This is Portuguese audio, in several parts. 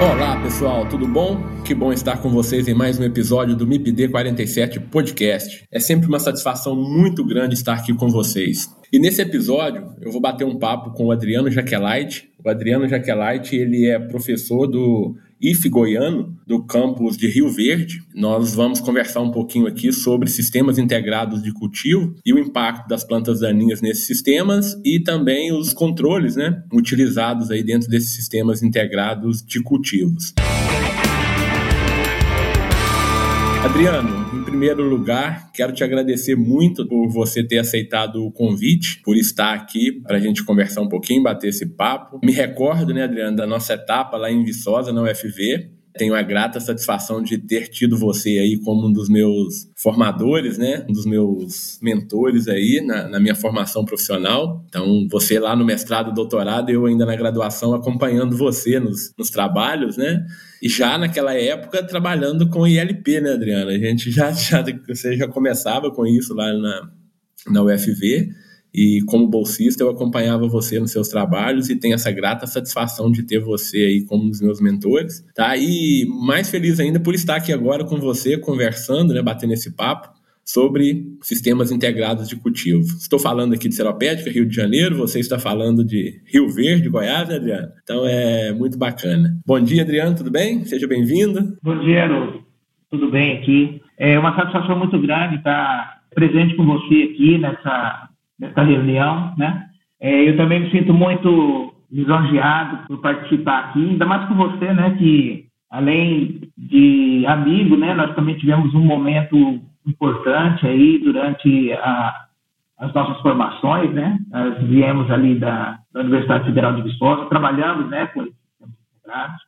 Olá pessoal, tudo bom? Que bom estar com vocês em mais um episódio do MIPD 47 Podcast. É sempre uma satisfação muito grande estar aqui com vocês. E nesse episódio eu vou bater um papo com o Adriano Jaquelite. O Adriano Jaquelite ele é professor do IF Goiano, do campus de Rio Verde. Nós vamos conversar um pouquinho aqui sobre sistemas integrados de cultivo e o impacto das plantas daninhas nesses sistemas e também os controles né, utilizados aí dentro desses sistemas integrados de cultivos. Adriano, primeiro lugar, quero te agradecer muito por você ter aceitado o convite, por estar aqui para a gente conversar um pouquinho, bater esse papo. Me recordo, né, Adriano, da nossa etapa lá em Viçosa, na UFV. Tenho a grata satisfação de ter tido você aí como um dos meus formadores, né? Um dos meus mentores aí na, na minha formação profissional. Então, você lá no mestrado, doutorado, eu ainda na graduação acompanhando você nos, nos trabalhos, né? E já naquela época trabalhando com ILP, né, Adriana? A gente já, já, você já começava com isso lá na, na UFV. E como bolsista, eu acompanhava você nos seus trabalhos e tenho essa grata satisfação de ter você aí como um dos meus mentores, tá? E mais feliz ainda por estar aqui agora com você, conversando, né, batendo esse papo sobre sistemas integrados de cultivo. Estou falando aqui de Seropédica, Rio de Janeiro, você está falando de Rio Verde, Goiás, né, Adriano? Então é muito bacana. Bom dia, Adriano, tudo bem? Seja bem-vindo. Bom dia. Tudo bem aqui? É uma satisfação muito grande estar presente com você aqui nessa nessa reunião, né? É, eu também me sinto muito lisonjeado por participar aqui, ainda mais com você, né? Que além de amigo, né? Nós também tivemos um momento importante aí durante a, as nossas formações, né? Nós viemos ali da, da Universidade Federal de Viçosa, trabalhamos, né? Com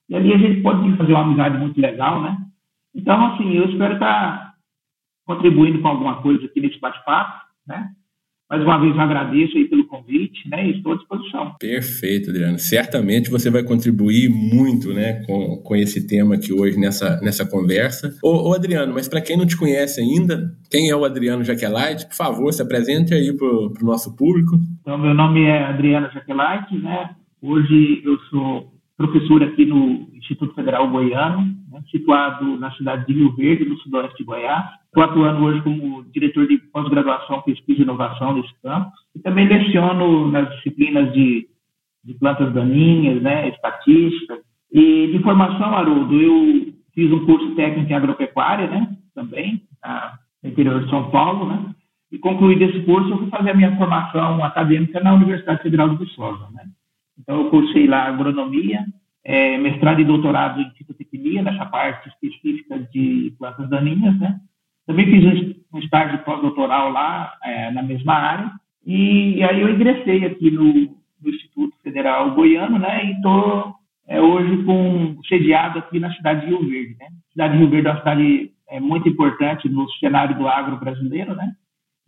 e ali a gente pode fazer uma amizade muito legal, né? Então, assim, eu espero estar contribuindo com alguma coisa aqui nesse bate-papo, né? Mais uma vez, eu agradeço aí pelo convite, né? E estou à disposição. Perfeito, Adriano. Certamente você vai contribuir muito, né, com, com esse tema aqui hoje nessa, nessa conversa. Ô, ô Adriano, mas para quem não te conhece ainda, quem é o Adriano Jaquelite? Por favor, se apresente aí para o nosso público. Então, meu nome é Adriano Jaquelite, né? Hoje eu sou professor aqui no Instituto Federal Goiano, né, situado na cidade de Rio Verde, no sudoeste de Goiás. Estou atuando hoje como diretor de pós-graduação, pesquisa e inovação nesse campo. E também leciono nas disciplinas de, de plantas daninhas, né, estatística. E de formação, Haroldo, eu fiz um curso técnico em agropecuária, né, também, no interior de São Paulo, né. E concluído esse curso, eu fui fazer a minha formação acadêmica na Universidade Federal de Viçosa, né. Então, eu cursei lá agronomia, é, mestrado e doutorado em fitotecnia, nessa parte específica de plantas daninhas, né? Também fiz um estágio pós-doutoral lá, é, na mesma área, e, e, aí eu ingressei aqui no, no, Instituto Federal Goiano, né? E estou é, hoje com, sediado aqui na cidade de Rio Verde, né? A cidade de Rio Verde é uma cidade é, muito importante no cenário do agro brasileiro, né?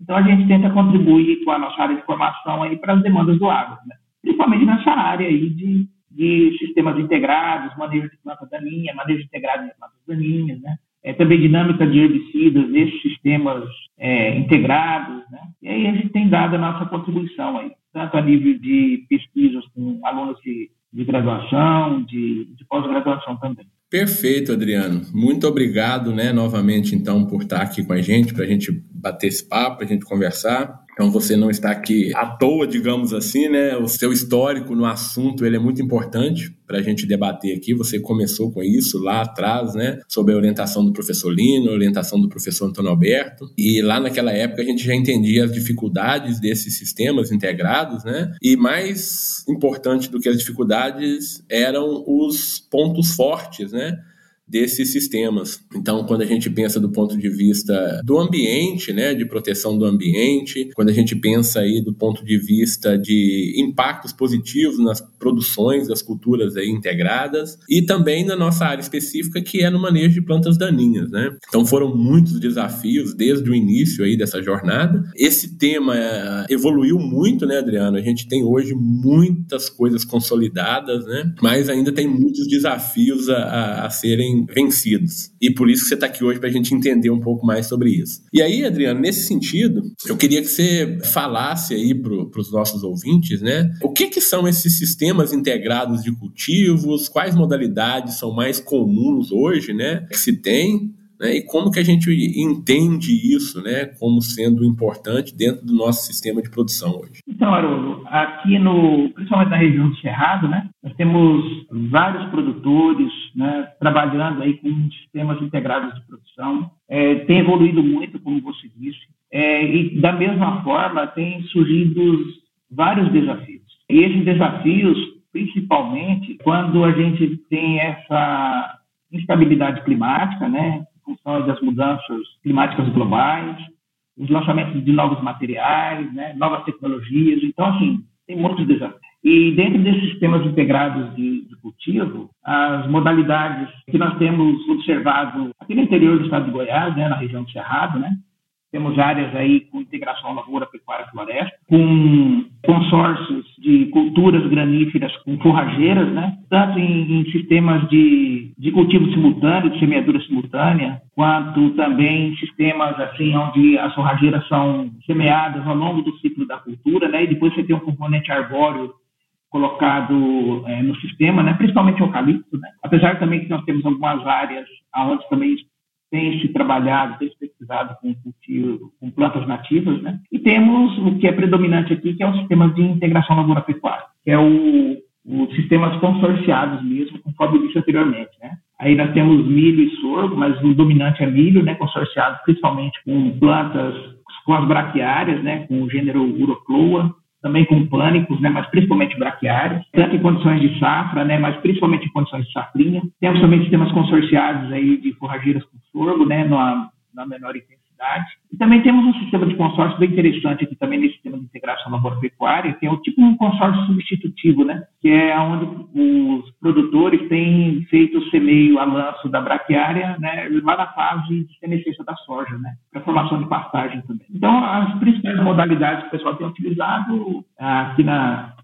Então, a gente tenta contribuir com a nossa área de formação aí para as demandas do agro, né? Principalmente nessa área aí de, de sistemas integrados, manejo de planta daninha, manejo integrado de plantas daninhas, né? É, também dinâmica de herbicidas nesses sistemas é, integrados, né? E aí a gente tem dado a nossa contribuição aí, tanto a nível de pesquisas com alunos de, de graduação, de, de pós-graduação também. Perfeito, Adriano. Muito obrigado, né, novamente, então, por estar aqui com a gente, para a gente bater esse papo, a gente conversar. Então você não está aqui à toa, digamos assim, né? O seu histórico no assunto ele é muito importante para a gente debater aqui. Você começou com isso lá atrás, né? Sob a orientação do professor Lino, orientação do professor Antônio Alberto. E lá naquela época a gente já entendia as dificuldades desses sistemas integrados, né? E mais importante do que as dificuldades eram os pontos fortes, né? Desses sistemas. Então, quando a gente pensa do ponto de vista do ambiente, né, de proteção do ambiente, quando a gente pensa aí do ponto de vista de impactos positivos nas produções das culturas aí integradas e também na nossa área específica que é no manejo de plantas daninhas, né? Então foram muitos desafios desde o início aí dessa jornada. Esse tema eh, evoluiu muito, né, Adriano? A gente tem hoje muitas coisas consolidadas, né? Mas ainda tem muitos desafios a, a, a serem vencidos. E por isso que você está aqui hoje para a gente entender um pouco mais sobre isso. E aí, Adriano, nesse sentido, eu queria que você falasse aí para os nossos ouvintes, né? O que, que são esses sistemas integrados de cultivos? Quais modalidades são mais comuns hoje, né? Que se tem? Né, e como que a gente entende isso né, como sendo importante dentro do nosso sistema de produção hoje? Então, Haroldo, aqui no, principalmente na região do Cerrado, né, nós temos vários produtores né, trabalhando aí com sistemas integrados de produção. É, tem evoluído muito, como você disse, é, e da mesma forma tem surgido vários desafios. E esses desafios, principalmente, quando a gente tem essa instabilidade climática, né, função das mudanças climáticas globais, os lançamentos de novos materiais, né, novas tecnologias. Então, assim, tem muitos desafios. E dentro desses sistemas integrados de, de, cultivo, as modalidades que nós temos observado aqui no interior do estado de Goiás, né, na região do Cerrado, né, temos áreas aí com integração lavoura, pecuária, floresta, com consórcios de culturas graníferas com forrageiras, né? tanto em, em sistemas de, de cultivo simultâneo, de semeadura simultânea, quanto também em sistemas assim onde as forrageiras são semeadas ao longo do ciclo da cultura, né? e depois você tem um componente arbóreo colocado é, no sistema, né? principalmente eucalipto, né? apesar também que nós temos algumas áreas onde também tem se trabalhado, tem se pesquisado com, com plantas nativas, né? E temos o que é predominante aqui, que é o sistema de integração lavoura-pecuária, que é o, os sistemas consorciados mesmo, conforme eu disse anteriormente, né? Aí nós temos milho e sorgo, mas o dominante é milho, né? Consorciado principalmente com plantas com as braquiárias, né? Com o gênero Urocloa, também com pânicos, né, mas principalmente braquiários, tanto em condições de safra, né, mas principalmente em condições de safrinha. Temos também sistemas consorciados aí de forrageiras com sorgo, né, na, na menor intensidade cidade. E também temos um sistema de consórcio bem interessante aqui também nesse sistema de integração lavoura-pecuária, que é o tipo um consórcio substitutivo, né? Que é onde os produtores têm feito o semeio a lanço da braquiária, né? Lá na fase de senescência da soja, né? Para formação de pastagem também. Então, as principais modalidades que o pessoal tem utilizado aqui na,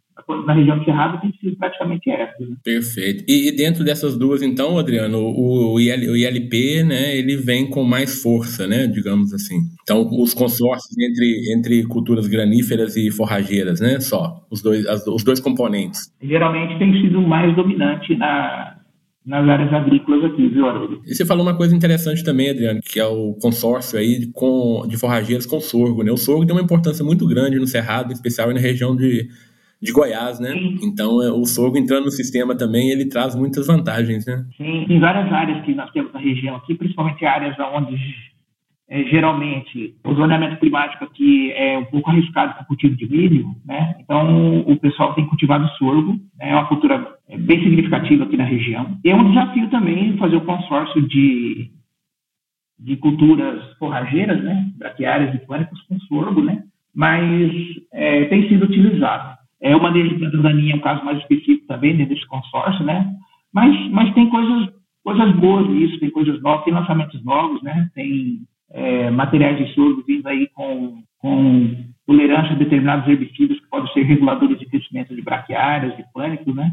na região do Cerrado tem sido praticamente essa. Né? Perfeito. E, e, dentro dessas duas, então, Adriano, o, o, IL, o, ILP, né, ele vem com mais força, né, digamos assim. Então, os consórcios entre, entre culturas graníferas e forrageiras, né, só, os dois, as, os dois componentes. Geralmente tem sido mais dominante na, nas áreas agrícolas aqui, viu, Haroldo? E você falou uma coisa interessante também, Adriano, que é o consórcio aí com, de forrageiras com sorgo, né? O sorgo tem uma importância muito grande no Cerrado, em especial na região de de Goiás, né? Sim. Então, é, o sorgo entrando no sistema também, ele traz muitas vantagens, né? Sim, em várias áreas que nós temos na região aqui, principalmente áreas onde é, geralmente o zoneamento climático aqui é um pouco arriscado para o cultivo de milho, né? Então, o pessoal tem cultivado sorgo, né? é uma cultura é, bem significativa aqui na região. E é um desafio também fazer o consórcio de, de culturas forrageiras, né? Braquiárias e pânicos com sorgo, né? Mas é, tem sido utilizado. É, o manejo de plantas daninhas é um caso mais específico também dentro desse consórcio, né? Mas, mas tem coisas, coisas boas nisso, tem coisas novas, tem lançamentos novos, né? Tem é, materiais de sorgo vindo aí com, com tolerância a determinados herbicidas que podem ser reguladores de crescimento de braquiárias, de pânicos, né?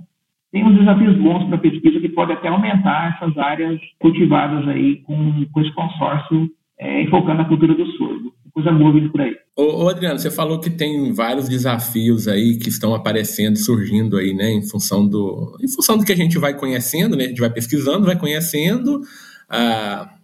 Tem uns desafios bons para a pesquisa que pode até aumentar essas áreas cultivadas aí com, com esse consórcio é, enfocando a cultura do sorgo. Coisa boa vindo por aí. Ô, Adriano, você falou que tem vários desafios aí que estão aparecendo, surgindo aí, né, em função do, em função do que a gente vai conhecendo, né, a gente vai pesquisando, vai conhecendo, ah,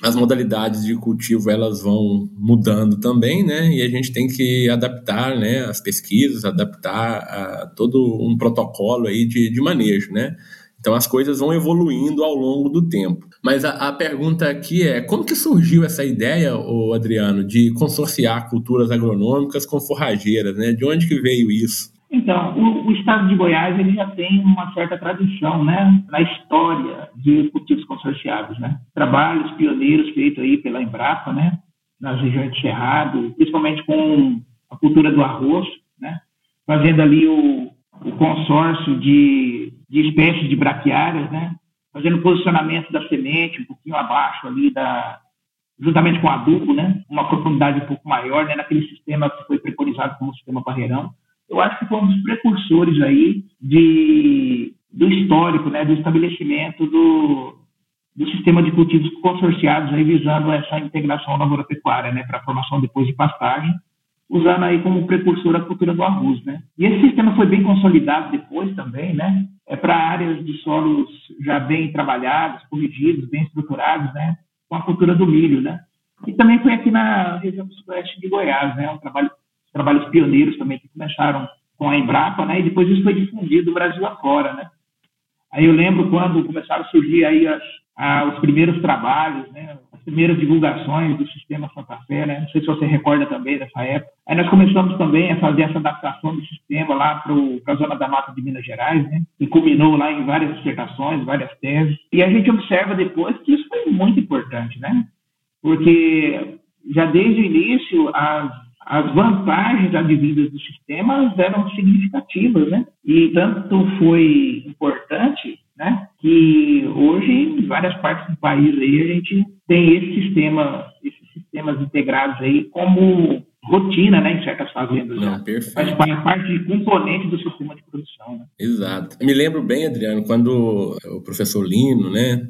as modalidades de cultivo elas vão mudando também, né, e a gente tem que adaptar, né, as pesquisas, adaptar a todo um protocolo aí de, de manejo, né. Então as coisas vão evoluindo ao longo do tempo. Mas a, a, pergunta aqui é: como que surgiu essa ideia, o Adriano, de consorciar culturas agronômicas com forrageiras? Né? De onde que veio isso? Então, o, o, estado de Goiás ele já tem uma certa tradição, né, na história de cultivos consorciados, né? Trabalhos pioneiros feitos aí pela Embrapa, né, nas regiões de Cerrado, principalmente com a cultura do arroz, né, fazendo ali o, o consórcio de, de espécies de braquiárias, né, fazendo posicionamento da semente um pouquinho abaixo ali da, juntamente com adubo, né, uma profundidade um pouco maior, né, naquele sistema que foi preconizado como sistema barreirão. Eu acho que foi um dos precursores aí de, do histórico, né, do estabelecimento do, do sistema de cultivos consorciados, aí, visando essa integração lavoura-pecuária, né, para a formação depois de pastagem, usando aí como precursor a cultura do arroz, né. E esse sistema foi bem consolidado depois também, né, é para áreas de solos já bem trabalhados, corrigidos, bem estruturados, né, com a cultura do milho, né. E também foi aqui na região do sudoeste de Goiás, né, um trabalho trabalhos pioneiros também que começaram com a Embrapa, né? E depois isso foi difundido do Brasil afora, né? Aí eu lembro quando começaram a surgir aí as, a, os primeiros trabalhos, né? As primeiras divulgações do sistema Santa Fé, né? Não sei se você recorda também dessa época. Aí nós começamos também a fazer essa adaptação do sistema lá para a zona da mata de Minas Gerais, né? E culminou lá em várias dissertações, várias teses. E a gente observa depois que isso foi muito importante, né? Porque já desde o início as as vantagens advindas do sistema eram significativas, né? E tanto foi importante, né, que hoje em várias partes do país aí a gente tem esse sistema, esses sistemas integrados aí como rotina, né, em certas fazendas. Não, perfeito. Faz parte de componente do sistema de produção, né? Exato. Me lembro bem, Adriano, quando o professor Lino, né,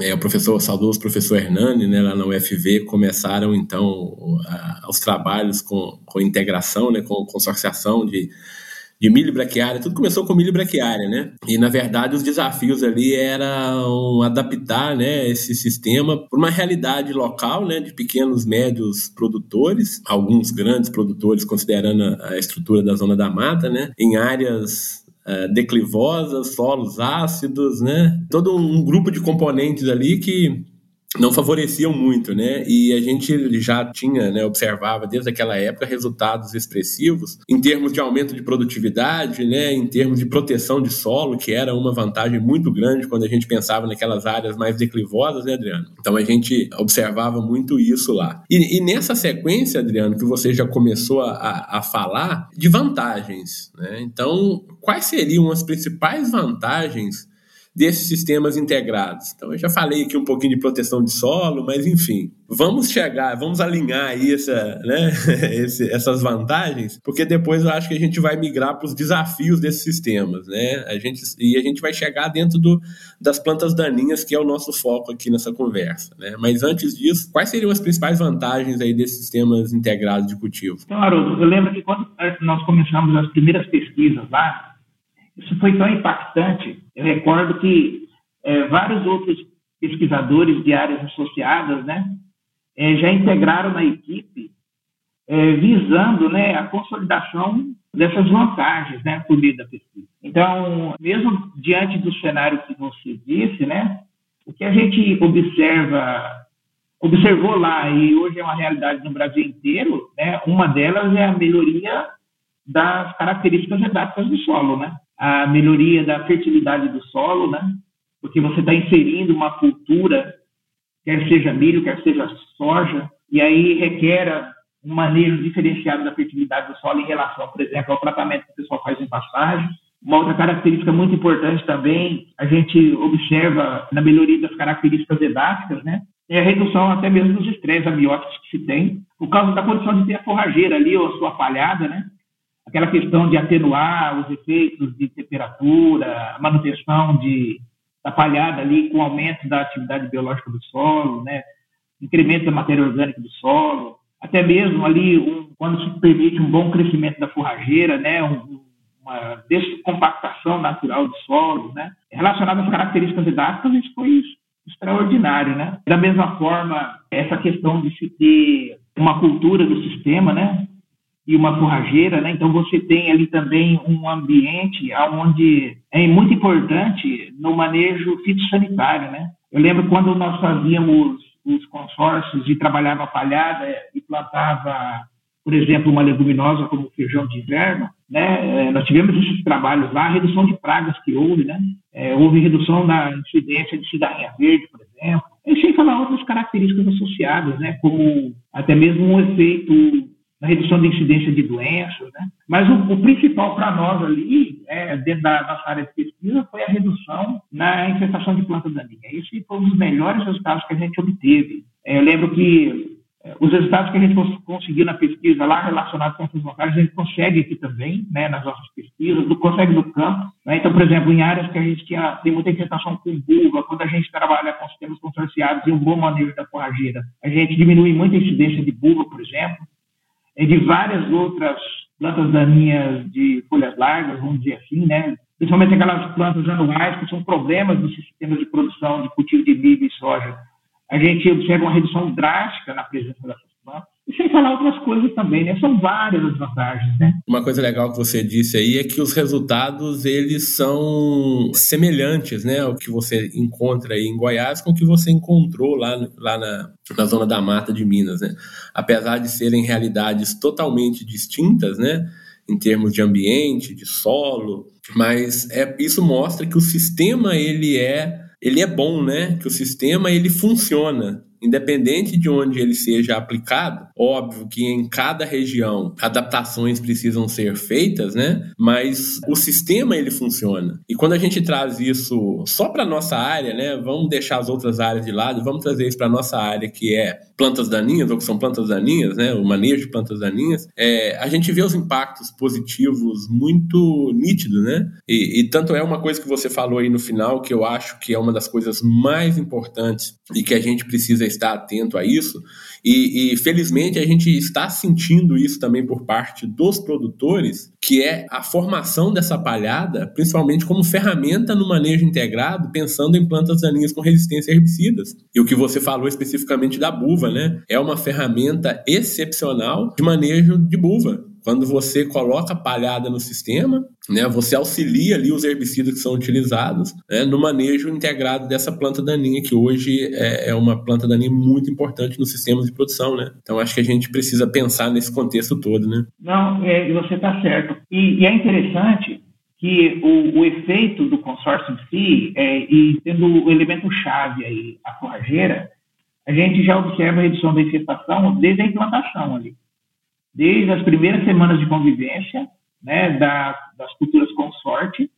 é, o professor, o saudoso professor Hernani, né, lá na UFV, começaram então a, os trabalhos com, com integração, né, com consorciação de, de milho braquiária, tudo começou com milho braquiária, né? E na verdade os desafios ali eram adaptar, né, esse sistema para uma realidade local, né, de pequenos, médios produtores, alguns grandes produtores considerando a estrutura da zona da mata, né, em áreas é, declivosas, solos ácidos, né? Todo um grupo de componentes ali que não favoreciam muito, né? E a gente já tinha, né, observava desde aquela época resultados expressivos em termos de aumento de produtividade, né, em termos de proteção de solo, que era uma vantagem muito grande quando a gente pensava naquelas áreas mais declivosas, né, Adriano? Então a gente observava muito isso lá. E, e nessa sequência, Adriano, que você já começou a, a falar de vantagens, né? Então, quais seriam as principais vantagens desses sistemas integrados. Então, eu já falei aqui um pouquinho de proteção de solo, mas enfim, vamos chegar, vamos alinhar aí essa, né, esse, essas vantagens, porque depois eu acho que a gente vai migrar para os desafios desses sistemas, né? A gente, e a gente vai chegar dentro do, das plantas daninhas, que é o nosso foco aqui nessa conversa, né? Mas antes disso, quais seriam as principais vantagens aí desses sistemas integrados de cultivo? Então, Haroldo, eu lembro que quando nós começamos as primeiras pesquisas lá, isso foi tão impactante. Eu recordo que é, vários outros pesquisadores de áreas associadas, né, é, já integraram na equipe, é, visando, né, a consolidação dessas vantagens, né, por meio da pesquisa. Então, mesmo diante do cenário que você disse, né, o que a gente observa, observou lá e hoje é uma realidade no Brasil inteiro, né, uma delas é a melhoria das características genéticas do solo, né? A melhoria da fertilidade do solo, né? Porque você está inserindo uma cultura, quer seja milho, quer seja soja, e aí requer um manejo diferenciado da fertilidade do solo em relação, por exemplo, ao tratamento que o pessoal faz em pastagem. Uma outra característica muito importante também, a gente observa na melhoria das características edáficas, né? É a redução até mesmo dos estresses abióticos que se tem, por causa da condição de ter a forrageira ali, ou a sua palhada, né? Aquela questão de atenuar os efeitos de temperatura, manutenção de, da palhada ali com aumento da atividade biológica do solo, né, incremento da matéria orgânica do solo, até mesmo ali um, quando se permite um bom crescimento da forrageira, né, um, uma descompactação natural do solo, né, relacionado às características didáticas, isso foi extraordinário, né. Da mesma forma, essa questão de se ter uma cultura do sistema, né, e uma forrageira, né? Então você tem ali também um ambiente onde é muito importante no manejo fitossanitário, né? Eu lembro quando nós fazíamos os consórcios e trabalhava palhada e plantava por exemplo, uma leguminosa como feijão de inverno, né, é, nós tivemos esses trabalhos lá, redução de pragas que houve, né, é, houve redução na incidência de cigarrinha verde, por exemplo, e sem falar outras características associadas, né, como até mesmo um efeito na redução da incidência de doenças, né? Mas o, o principal para nós ali, é, dentro da nossa área de pesquisa, foi a redução na infestação de planta daninha. Esse foi um dos melhores resultados que a gente obteve. É, eu lembro que é, os resultados que a gente conseguiu na pesquisa lá relacionados com essas locais, a gente consegue aqui também, né, nas nossas pesquisas, do, consegue no campo. Né? Então, por exemplo, em áreas que a gente tinha, tem muita infestação com buva, quando a gente trabalha com sistemas consorciados e um bom manejo da forrageira, a gente diminui muito a incidência de buva, por exemplo e de várias outras plantas daninhas de folhas largas, vamos dizer assim, né? principalmente aquelas plantas anuais que são problemas do sistema de produção de cultivo de milho e soja. A gente observa uma redução drástica na presença dessas. E sem falar outras coisas também, né? São várias as vantagens, né? Uma coisa legal que você disse aí é que os resultados, eles são semelhantes, né? Ao que você encontra aí em Goiás com o que você encontrou lá, lá na, na zona da mata de Minas, né? Apesar de serem realidades totalmente distintas, né? Em termos de ambiente, de solo, mas é, isso mostra que o sistema ele é ele é bom, né? Que o sistema ele funciona independente de onde ele seja aplicado, óbvio que em cada região adaptações precisam ser feitas, né? Mas o sistema ele funciona. E quando a gente traz isso só para nossa área, né? Vamos deixar as outras áreas de lado, vamos trazer isso para nossa área que é plantas daninhas ou que são plantas daninhas, né? O manejo de plantas daninhas, é, a gente vê os impactos positivos muito nítidos, né? E, e tanto é uma coisa que você falou aí no final que eu acho que é uma das coisas mais importantes e que a gente precisa estar atento a isso. E, e, felizmente a gente está sentindo isso também por parte dos produtores, que é a formação dessa palhada, principalmente como ferramenta no manejo integrado, pensando em plantas daninhas com resistência a herbicidas. E o que você falou especificamente da buva, né? É uma ferramenta excepcional de manejo de buva. Quando você coloca palhada no sistema, né, você auxilia ali os herbicidas que são utilizados né, no manejo integrado dessa planta daninha, que hoje é, é, uma planta daninha muito importante nos sistemas de produção. Né? Então, acho que a gente precisa pensar nesse contexto todo. Né? Não, é, você está certo. E, e, é interessante que o, o, efeito do consórcio em si, é, e tendo o elemento chave aí, a forrageira, a gente já observa a redução da infestação desde a implantação ali desde as primeiras semanas de convivência, né, da, das culturas consorte,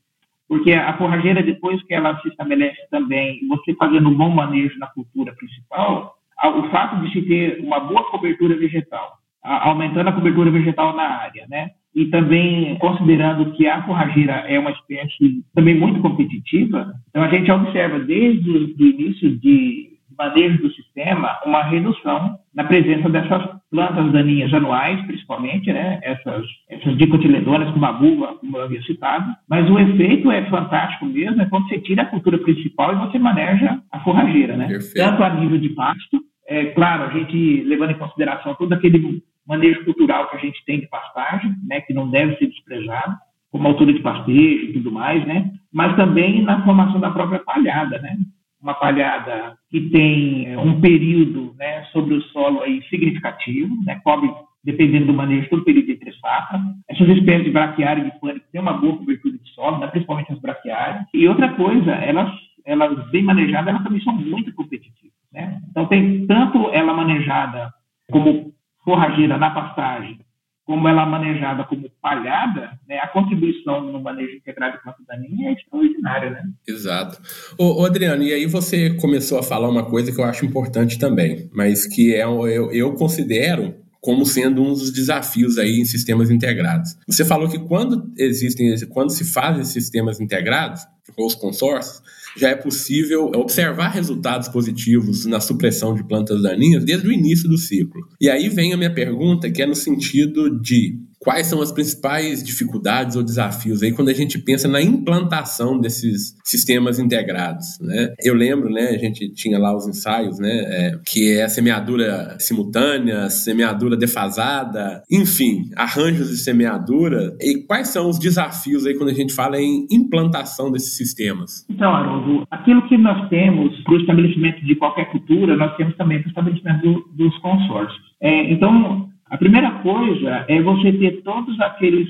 porque a forrageira, depois que ela se estabelece também, você fazendo um bom manejo na cultura principal, o fato de se ter uma boa cobertura vegetal, aumentando a cobertura vegetal na área, né, e também considerando que a forrageira é uma espécie também muito competitiva, então a gente observa desde o início de manejo do sistema uma redução na presença dessas plantas daninhas anuais, principalmente, né, essas, essas dicotiledonas como a buva, como eu havia citado, mas o efeito é fantástico mesmo, é quando você tira a cultura principal e você maneja a forrageira, né? Tanto a nível de pasto, é claro, a gente levando em consideração todo aquele manejo cultural que a gente tem de pastagem, né, que não deve ser desprezado, como altura de pastejo e tudo mais, né, mas também na formação da própria palhada, né, uma palhada que tem é, um período né, sobre o solo aí significativo, né, cobre, dependendo do manejo, todo o período de entre safra. Essas espécies de braquiária e de pânico têm uma boa cobertura de solo, né, principalmente as braquiárias. E outra coisa, elas, elas bem manejadas, elas também são muito competitivas. Né? Então, tem tanto ela manejada como forrageira na pastagem, como ela manejada como palhada, né, a contribuição no manejo integrado de planta daninha é extraordinária, né? Exato. Ô, ô, Adriano, e aí você começou a falar uma coisa que eu acho importante também, mas que é eu, eu considero como sendo um dos desafios aí em sistemas integrados. Você falou que quando existem, quando se fazem sistemas integrados, ou os consórcios, já é possível observar resultados positivos na supressão de plantas daninhas desde o início do ciclo. E aí vem a minha pergunta, que é no sentido de quais são as principais dificuldades ou desafios aí quando a gente pensa na implantação desses sistemas integrados, né? Eu lembro, né, a gente tinha lá os ensaios, né, é, que é a semeadura simultânea, semeadura defasada, enfim, arranjos de semeadura. E quais são os desafios aí quando a gente fala em implantação desses sistemas? Então, Haroldo, aquilo que nós temos para o estabelecimento de qualquer cultura, nós temos também para o estabelecimento do, dos consórcios. É, então, A primeira coisa é você ter todos aqueles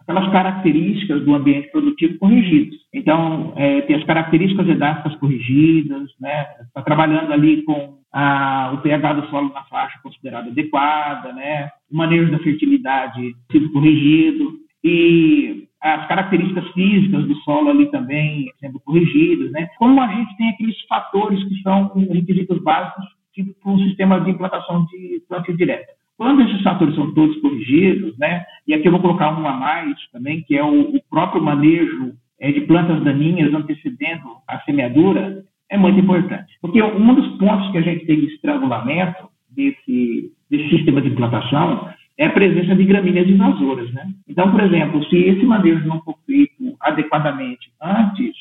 aquelas características do ambiente produtivo corrigidos. Então, é, tem as características edáficas corrigidas, né? Está trabalhando ali com a, o pH do solo na faixa considerada adequada, né? O manejo da fertilidade sido corrigido e as características físicas do solo ali também sendo corrigidas, né? Como a gente tem aqueles fatores que são requisitos básicos tipo um sistema de implantação de plantio direta. Quando esses fatores são todos corrigidos, né? E aqui eu vou colocar um a mais também, que é o, o próprio manejo é, de plantas daninhas antecedendo a semeadura, é muito importante. Porque um dos pontos que a gente tem de estrangulamento desse, desse sistema de implantação é a presença de gramíneas invasoras. Né? Então, por exemplo, se esse manejo não for feito adequadamente antes,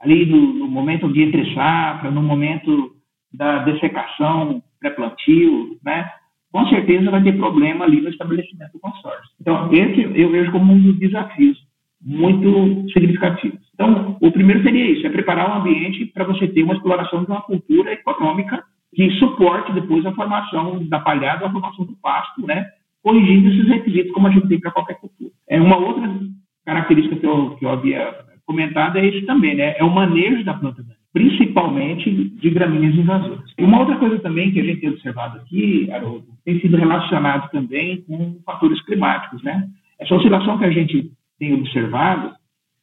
ali no, no momento de entre safra, no momento da dessecação pré-plantio, né, com certeza vai ter problema ali no estabelecimento do consórcio. Então, esse eu vejo como um dos desafios muito significativos. Então, o primeiro seria isso, é preparar o ambiente para você ter uma exploração de uma cultura econômica que suporte depois a formação da palhada, a formação do pasto, né, corrigindo esses requisitos como a gente tem para qualquer cultura. É uma outra característica que eu, que eu havia comentado é isso também, né? É o manejo da planta daninha, principalmente de gramíneas invasoras. Uma outra coisa também que a gente tem observado aqui, Haroldo, tem sido relacionado também com fatores climáticos, né? Essa oscilação que a gente tem observado,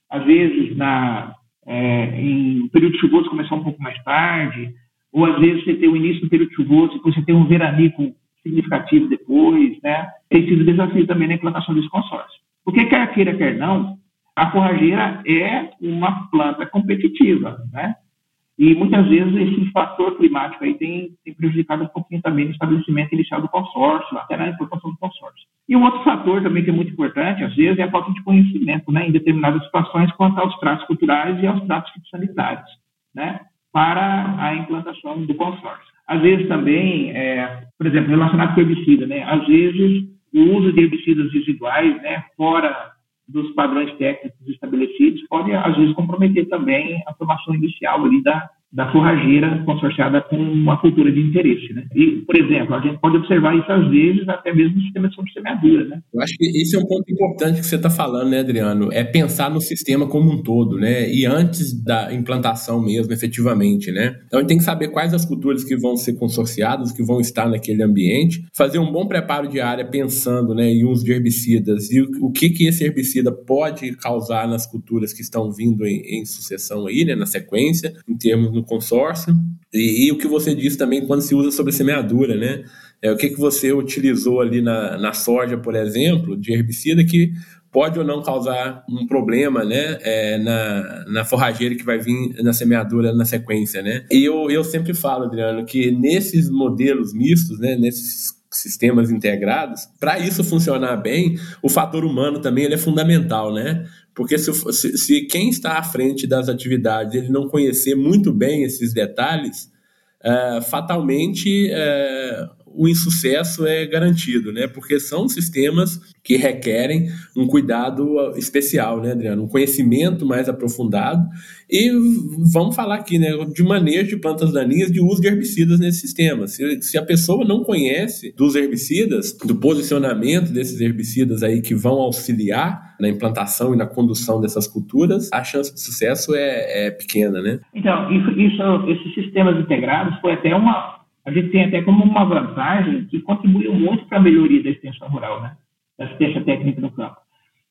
às vezes na é, em período chuvoso começar um pouco mais tarde, ou às vezes você tem o início do período chuvoso e você tem um veranico significativo depois, né? Tem sido desafio também na implantação desse consórcio. Porque quer queira, quer não, a forrageira é uma planta competitiva, né? E muitas vezes esse fator climático aí tem, tem prejudicado um pouquinho também no estabelecimento inicial do consórcio, até na implantação do consórcio. E um outro fator também que é muito importante, às vezes, é a falta de conhecimento, né, em determinadas situações quanto aos tratos culturais e aos tratos sanitários, né, para a implantação do consórcio. Às vezes também, é, por exemplo, relacionado com herbicida, né? Às vezes o uso de herbicidas residuais, né, fora dos padrões técnicos estabelecidos, pode às vezes comprometer também a formação inicial ali da, da forrageira consorciada com uma cultura de interesse. Né? E, por exemplo, a gente pode observar isso às vezes até mesmo no sistema de semeadura. Né? Eu acho que esse é um ponto importante que você está falando, né, Adriano? É pensar no sistema como um todo, né? E antes da implantação mesmo, efetivamente, né? Então a gente tem que saber quais as culturas que vão ser consorciadas, que vão estar naquele ambiente, fazer um bom preparo de área pensando né, em uso de herbicidas e o, que, que esse herbicida pode causar nas culturas que estão vindo em, em sucessão aí, né, na sequência, em termos no consórcio. E, e, o que você disse também quando se usa sobre semeadura, né? É, o que, que você utilizou ali na, na soja, por exemplo, de herbicida que pode ou não causar um problema, né, é, na, na forrageira que vai vir na semeadura na sequência, né? E eu, eu sempre falo, Adriano, que nesses modelos mistos, né, nesses sistemas integrados, para isso funcionar bem, o fator humano também ele é fundamental, né? Porque se, se, se, quem está à frente das atividades ele não conhecer muito bem esses detalhes, uh, fatalmente uh, o insucesso é garantido, né? Porque são sistemas que requerem um cuidado especial, né, Adriano? Um conhecimento mais aprofundado. E vamos falar aqui, né, de manejo de plantas daninhas, de uso de herbicidas nesse sistema. Se, se a pessoa não conhece dos herbicidas, do posicionamento desses herbicidas aí que vão auxiliar na implantação e na condução dessas culturas, a chance de sucesso é, é pequena, né? Então, isso, isso, esses sistemas integrados foi até uma a gente tem até como uma vantagem que contribuiu muito para a melhoria da extensão rural, né? da assistência técnica no campo.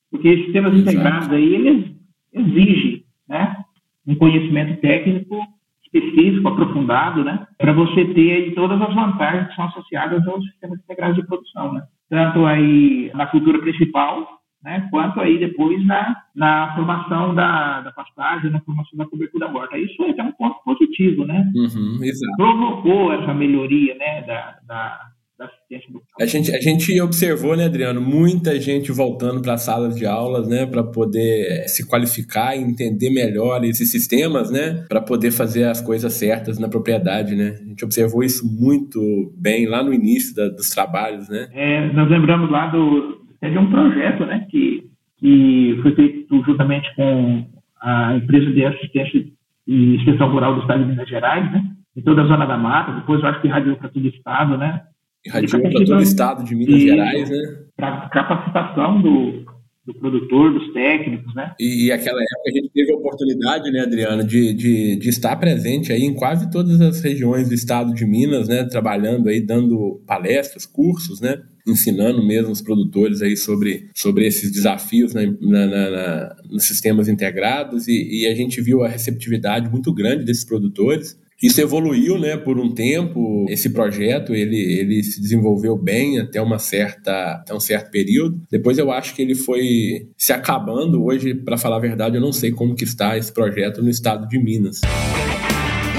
Porque esses sistemas Exato. integrados aí, eles exigem né? um conhecimento técnico específico, aprofundado, né? para você ter aí todas as vantagens que são associadas aos sistemas integrados de produção. Né? Tanto aí na cultura principal, né, quanto aí depois na, na formação da, da pastagem, na formação da cobertura morta. Isso é até um ponto positivo, né? Uhum, Provocou essa melhoria, né, da, da, da assistência do campo. A gente, a gente observou, né, Adriano, muita gente voltando para as salas de aulas, né, para poder se qualificar e entender melhor esses sistemas, né, para poder fazer as coisas certas na propriedade, né? A gente observou isso muito bem lá no início da, dos trabalhos, né? É, nós lembramos lá do teve um projeto né, que, que foi feito juntamente com a empresa de assistência e extensão rural do estado de Minas Gerais, né, em toda a zona da mata, depois eu acho que radiou para todo o estado, né, Irradiou para todo o estado de Minas Gerais, né? Para capacitação do, do produtor, dos técnicos, né? E, e, aquela época a gente teve a oportunidade, né, Adriana, de, de, de, estar presente aí em quase todas as regiões do estado de Minas, né, trabalhando aí, dando palestras, cursos, né, ensinando mesmo os produtores aí sobre, sobre esses desafios na, na, na, nos sistemas integrados e, e a gente viu a receptividade muito grande desses produtores isso evoluiu, né, por um tempo. Esse projeto ele, ele se desenvolveu bem até uma certa até um certo período. Depois eu acho que ele foi se acabando. Hoje, para falar a verdade, eu não sei como que está esse projeto no estado de Minas.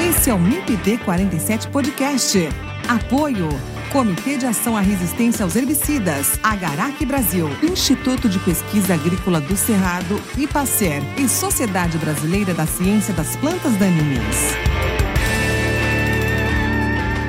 Esse é o MIPD 47 Podcast. Apoio Comitê de Ação à Resistência aos Herbicidas, Agarac Brasil, Instituto de Pesquisa Agrícola do Cerrado, IPACER e Sociedade Brasileira da Ciência das Plantas Daninhas.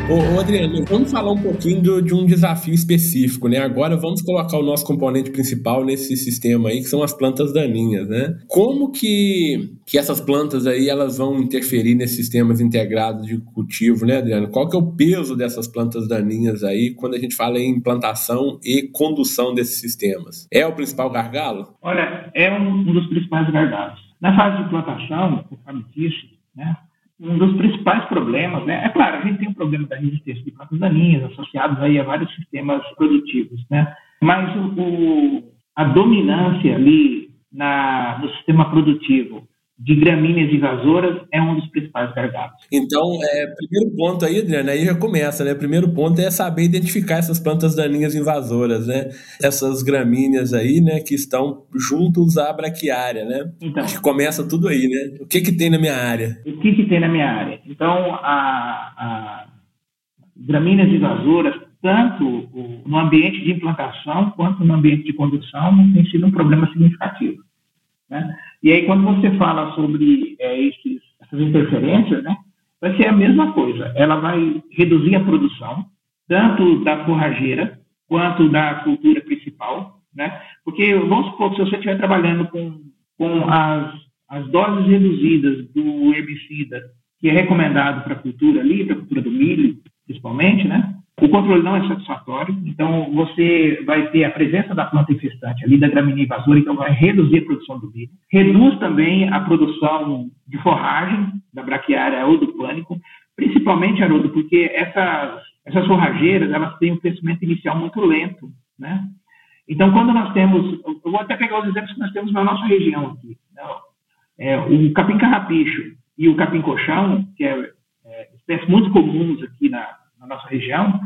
Ô, ô, Adriano, vamos falar um pouquinho do, de um desafio específico, né? Agora vamos colocar o nosso componente principal nesse sistema aí, que são as plantas daninhas, né? Como que, que essas plantas aí elas vão interferir nesses sistemas integrados de cultivo, né, Adriano? Qual que é o peso dessas plantas daninhas aí quando a gente fala em implantação e condução desses sistemas? É o principal gargalo? Olha, é um, um dos principais gargalos. Na fase de implantação, conforme disse, né? Um dos principais problemas, né? É claro, a gente tem o um problema da resistência de plantas daninhas associados aí a vários sistemas produtivos, né? Mas o, o a dominância ali na, no sistema produtivo de gramíneas invasoras é um dos principais gargalos. Então, é, primeiro ponto aí, Adriana, aí já começa, né? Primeiro ponto é saber identificar essas plantas daninhas invasoras, né? Essas gramíneas aí, né, que estão juntos à braquiária, né? Então, Acho que começa tudo aí, né? O que que tem na minha área? O que que tem na minha área? Então, a, a gramíneas invasoras, tanto no ambiente de implantação quanto no ambiente de condução, não tem sido um problema significativo. Né? E aí, quando você fala sobre é, esses, essas interferências, né, vai ser a mesma coisa. Ela vai reduzir a produção, tanto da forrageira quanto da cultura principal, né? Porque, vamos supor se você estiver trabalhando com, com as, as doses reduzidas do herbicida que é recomendado para a cultura ali, para a cultura do milho, principalmente, né? O controle não é satisfatório, então você vai ter a presença da planta infestante ali, da gramínea invasora, então vai reduzir a produção do milho. Reduz também a produção de forragem, da braquiária ou do pânico, principalmente, Haroldo, porque essas, essas forrageiras, elas têm um crescimento inicial muito lento, né? Então, quando nós temos, eu vou até pegar os exemplos que nós temos na nossa região aqui, né? é, o capim carrapicho e o capim colchão, que é, é espécies muito comuns aqui na, na nossa região,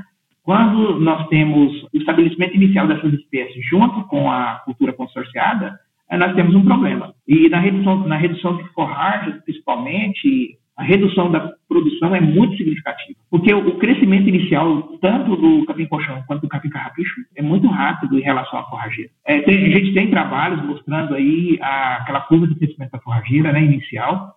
quando nós temos o estabelecimento inicial dessas espécies junto com a cultura consorciada, eh, nós temos um problema. E na redução, na redução de forragens, principalmente, a redução da produção é muito significativa. Porque o, crescimento inicial, tanto do capim-colchão quanto do capim-carrapicho, é muito rápido em relação à forrageira. É, tem, a gente tem trabalhos mostrando aí a, aquela curva de crescimento da forrageira né, inicial.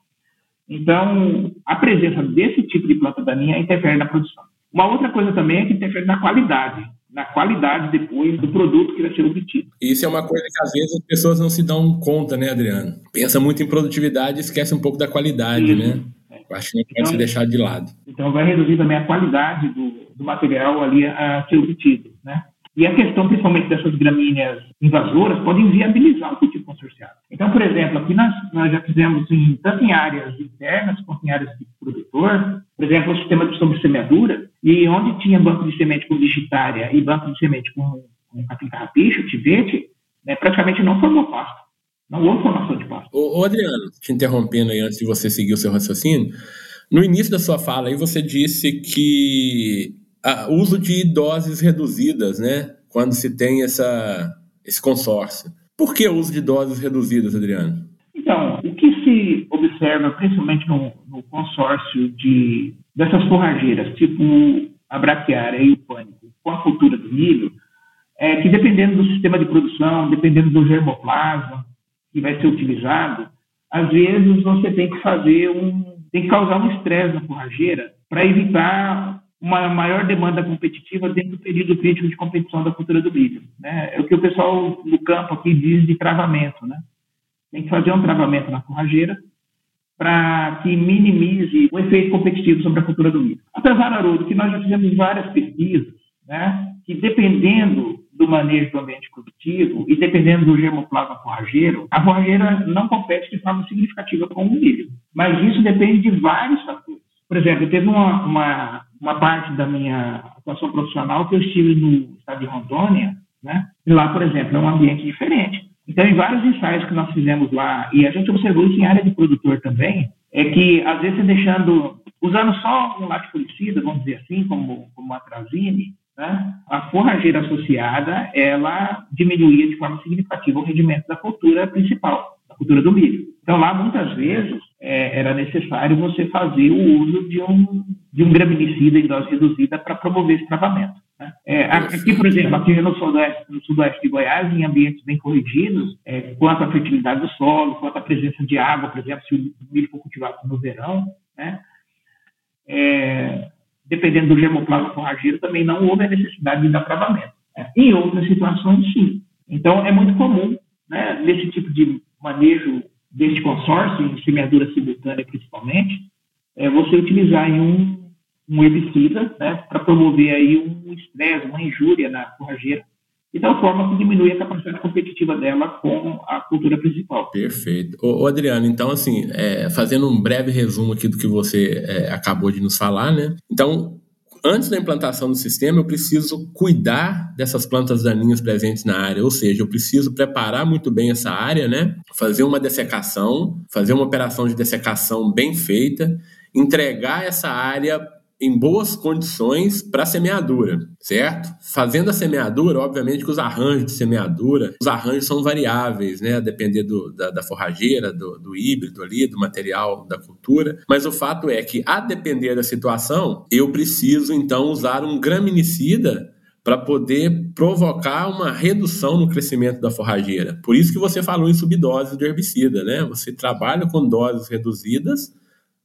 Então, a presença desse tipo de planta daninha interfere na produção. Uma outra coisa também é que interfere na qualidade, na qualidade depois do produto que vai ser obtido. Isso é uma coisa que às vezes as pessoas não se dão conta, né, Adriano? Pensa muito em produtividade e esquece um pouco da qualidade, né? Eu acho que não pode então, ser deixado de lado. Então vai reduzir também a qualidade do, do material ali a ser obtido, né? E a questão, principalmente dessas gramíneas invasoras, pode inviabilizar o cultivo consorciado. Então, por exemplo, aqui nós, nós já fizemos, em, tanto em áreas internas quanto em áreas de produtor, por exemplo, o sistema de sobressemeadura, e onde tinha banco de semente com digitária e banco de semente com, com capim carrapicho, tivete, né, praticamente não formou pasto. Não houve formação de pasto. Ô, ô, Adriano, te interrompendo aí antes de você seguir o seu raciocínio, no início da sua fala aí você disse que o uso de doses reduzidas, né? Quando se tem essa, esse consórcio. Por que o uso de doses reduzidas, Adriano? Se observa, principalmente no, no consórcio de, dessas forrageiras, tipo a braquiária e o pânico, com a cultura do milho, é que dependendo do sistema de produção, dependendo do germoplasma que vai ser utilizado, às vezes você tem que fazer um, tem que causar um estresse na forrageira para evitar uma maior demanda competitiva dentro do período crítico de competição da cultura do milho. Né? É o que o pessoal no campo aqui diz de travamento. Né? Tem que fazer um travamento na forrageira para que minimize o efeito competitivo sobre a cultura do milho. Apesar, Haroldo, que nós já fizemos várias pesquisas, né, que dependendo do manejo do ambiente produtivo e dependendo do germoplasma forrageiro, a forrageira não compete de forma significativa com o milho. Mas isso depende de vários fatores. Por exemplo, teve uma, uma, uma parte da minha atuação profissional que eu estive no estado de Rondônia, né, e lá, por exemplo, é um ambiente diferente. Então, em vários ensaios que nós fizemos lá, e a gente observou isso em área de produtor também, é que, às vezes, deixando, usando só um latifolicida, vamos dizer assim, como, como atrazine, né, a forrageira associada, ela diminuía de forma significativa o rendimento da cultura principal, da cultura do milho. Então, lá, muitas vezes, é, era necessário você fazer o uso de um, de um graminicida em dose reduzida para promover esse travamento. É, aqui, por exemplo, aqui no sudoeste, no sudoeste de Goiás, em ambientes bem corrigidos, é, quanto à fertilidade do solo, quanto à presença de água, por exemplo, se o milho for cultivado no verão, né? É, dependendo do germoplasma forrageiro, também não houve a necessidade de dar travamento. Né? Em outras situações, sim. Então, é muito comum, né, nesse tipo de manejo deste consórcio, em semeadura simultânea principalmente, é você utilizar um, um herbicida né, para promover aí um estresse, uma injúria na forrageira, de tal forma que diminui a capacidade competitiva dela com a cultura principal. Perfeito. Ô, ô Adriano, então assim, é, fazendo um breve resumo aqui do que você é, acabou de nos falar, né? Então, antes da implantação do sistema, eu preciso cuidar dessas plantas daninhas presentes na área, ou seja, eu preciso preparar muito bem essa área, né? Fazer uma dessecação, fazer uma operação de dessecação bem feita, entregar essa área em boas condições para semeadura, certo? Fazendo a semeadura, obviamente que os arranjos de semeadura, os arranjos são variáveis, né? A depender do, da, da, forrageira, do, do híbrido ali, do material da cultura. Mas o fato é que, a depender da situação, eu preciso então usar um graminicida para poder provocar uma redução no crescimento da forrageira. Por isso que você falou em subdoses de herbicida, né? Você trabalha com doses reduzidas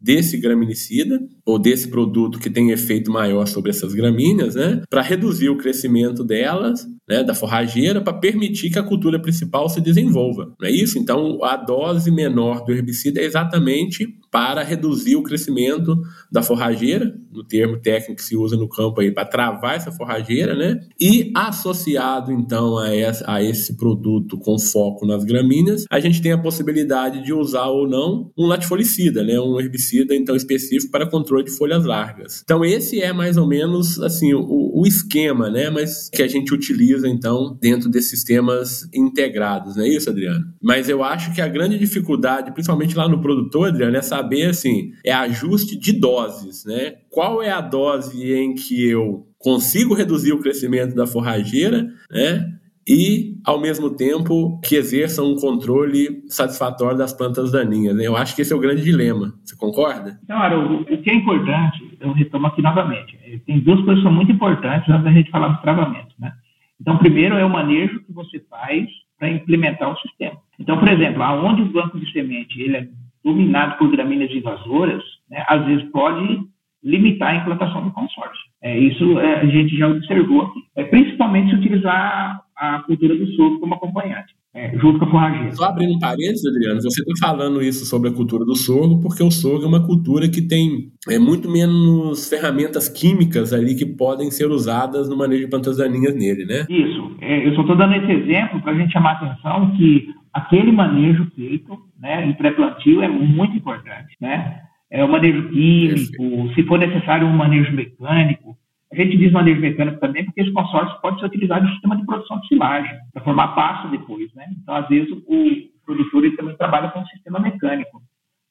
desse graminicida ou desse produto que tem efeito maior sobre essas gramíneas, né, para reduzir o crescimento delas, né, da forrageira, para permitir que a cultura principal se desenvolva. Não é isso? Então, a dose menor do herbicida é exatamente para reduzir o crescimento da forrageira, no termo técnico que se usa no campo aí, para travar essa forrageira, né? E associado então a, essa, a esse produto com foco nas gramíneas, a gente tem a possibilidade de usar ou não um latifolicida, né? Um herbicida então específico para controle de folhas largas. Então esse é mais ou menos assim o, o esquema, né? Mas que a gente utiliza então dentro desses sistemas integrados, não é isso, Adriano? Mas eu acho que a grande dificuldade, principalmente lá no produtor, Adriano, é saber assim, é ajuste de doses, né? Qual é a dose em que eu consigo reduzir o crescimento da forrageira, né? E, ao mesmo tempo, que exerçam um controle satisfatório das plantas daninhas. Né? Eu acho que esse é o grande dilema. Você concorda? Claro, o que é importante, eu retomo aqui novamente, é, tem duas coisas que são muito importantes antes da gente falar do travamento. Né? Então, primeiro é o manejo que você faz para implementar o sistema. Então, por exemplo, aonde o banco de semente ele é dominado por gramíneas invasoras, né, às vezes pode limitar a implantação do consórcio. É, isso é, a gente já observou. É, principalmente se utilizar a cultura do sorgo como acompanhante, é, junto com a forrageira. Só abrindo um parênteses, Adriano, você está falando isso sobre a cultura do sorgo, porque o sorgo é uma cultura que tem é, muito menos ferramentas químicas ali que podem ser usadas no manejo de plantas daninhas nele, né? Isso. É, eu só estou dando esse exemplo para a gente chamar a atenção que aquele manejo feito né, em pré-plantio é muito importante, né? É o manejo químico, se for necessário um manejo mecânico. A gente diz manejo mecânico também porque esse consórcio pode ser utilizado no sistema de produção de silagem, para formar pasto depois, né? Então, às vezes, o produtor ele também trabalha com um sistema mecânico.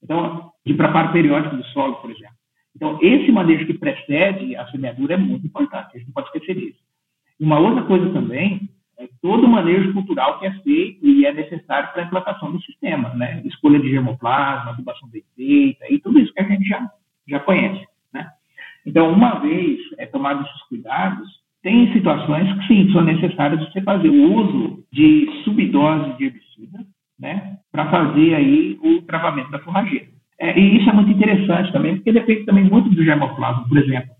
Então, de preparo periódico do solo, por exemplo. Então, esse manejo que precede a semeadura é muito importante, a gente não pode esquecer disso. Uma outra coisa também é todo o manejo cultural que é feito e é necessário para a implantação do sistema, né? Escolha de germoplasma, adubação bem feita e tudo isso que a gente já, já conhece, né? Então, uma vez é, tomados esses cuidados, tem situações que sim, são necessárias você fazer o uso de subdose de herbicida, né? Para fazer aí o travamento da forrageira. É, e isso é muito interessante também, porque depende também muito do germoplasma, por exemplo.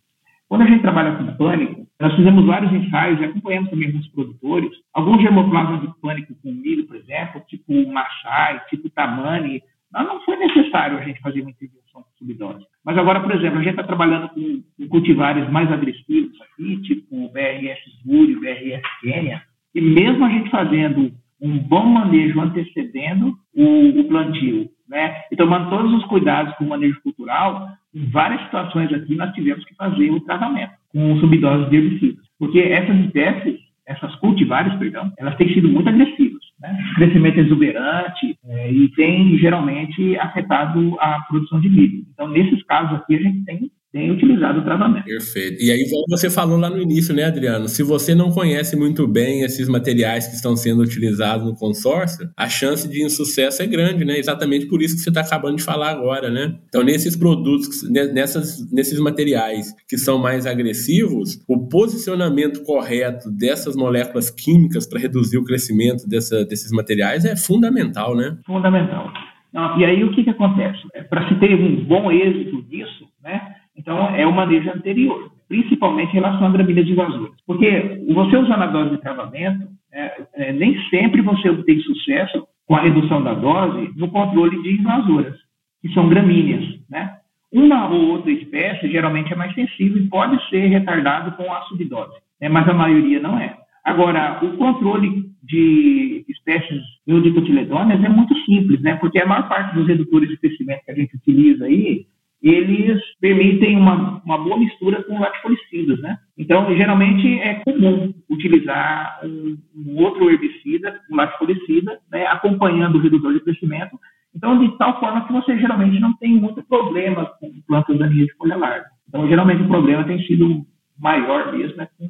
Quando a gente trabalha com pânico, nós fizemos vários ensaios e acompanhamos também alguns produtores. Alguns germoplasmas de pânico com milho, por exemplo, tipo Machai, tipo Tamani, não foi necessário a gente fazer uma intervenção de subdose. Mas agora, por exemplo, a gente está trabalhando com, com, cultivares mais agressivos aqui, tipo o BRS Zuri, o BRS Quênia, e mesmo a gente fazendo um bom manejo antecedendo o, o plantio, né, e tomando todos os cuidados com o manejo cultural, em várias situações aqui nós tivemos que fazer o tratamento com subdoses de herbicidas, porque essas espécies, essas cultivares, perdão, elas têm sido muito agressivas né? crescimento exuberante é, e tem geralmente afetado a produção de milho. Então, nesses casos aqui, a gente tem tem utilizado o tratamento. Perfeito. E aí, como você falou lá no início, né, Adriano? Se você não conhece muito bem esses materiais que estão sendo utilizados no consórcio, a chance de insucesso é grande, né? Exatamente por isso que você está acabando de falar agora, né? Então, nesses produtos, nessas, nesses materiais que são mais agressivos, o posicionamento correto dessas moléculas químicas para reduzir o crescimento dessa, desses materiais é fundamental, né? Fundamental. Não, e aí, o que, que acontece? É, para se ter um bom êxito disso, né? Então, é o manejo anterior, principalmente em relação a gramíneas invasoras. Porque você usando a dose de travamento, é, é, nem sempre você obtém sucesso com a redução da dose no controle de invasoras, que são gramíneas, né? Uma ou outra espécie geralmente é mais sensível e pode ser retardado com a subdose, né? mas a maioria não é. Agora, o controle de espécies eudicotiledôneas é muito simples, né? porque a maior parte dos redutores de crescimento que a gente utiliza aí eles permitem uma, uma boa mistura com latifolicidas, né? Então, geralmente é comum utilizar um, um outro herbicida, um latifolicida, né, acompanhando o redutor de crescimento, então de tal forma que você geralmente não tem muito problema com plantas daninhas de folha larga. Então, geralmente o problema tem sido maior mesmo né, com,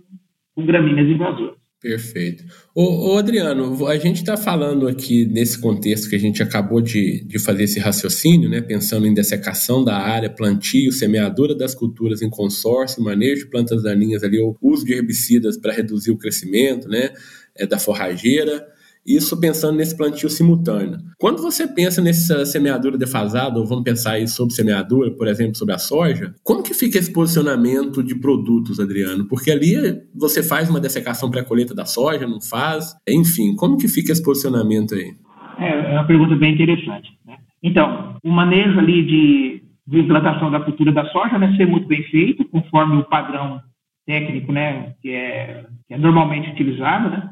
com gramíneas invasoras. Perfeito. Ô, ô, Adriano, a gente está falando aqui nesse contexto que a gente acabou de, de fazer esse raciocínio, né, pensando em dessecação da área, plantio, semeadura das culturas em consórcio, manejo de plantas daninhas ali, o uso de herbicidas para reduzir o crescimento, né, é, da forrageira. Isso pensando nesse plantio simultâneo. Quando você pensa nessa semeadura defasada, ou vamos pensar aí sobre semeadura, por exemplo, sobre a soja, como que fica esse posicionamento de produtos, Adriano? Porque ali você faz uma dessecação pré-colheita da soja, não faz? Enfim, como que fica esse posicionamento aí? É, é uma pergunta bem interessante. Né? Então, o manejo ali de, de implantação da cultura da soja deve ser muito bem feito, conforme o padrão técnico né, que, é, que é normalmente utilizado, né?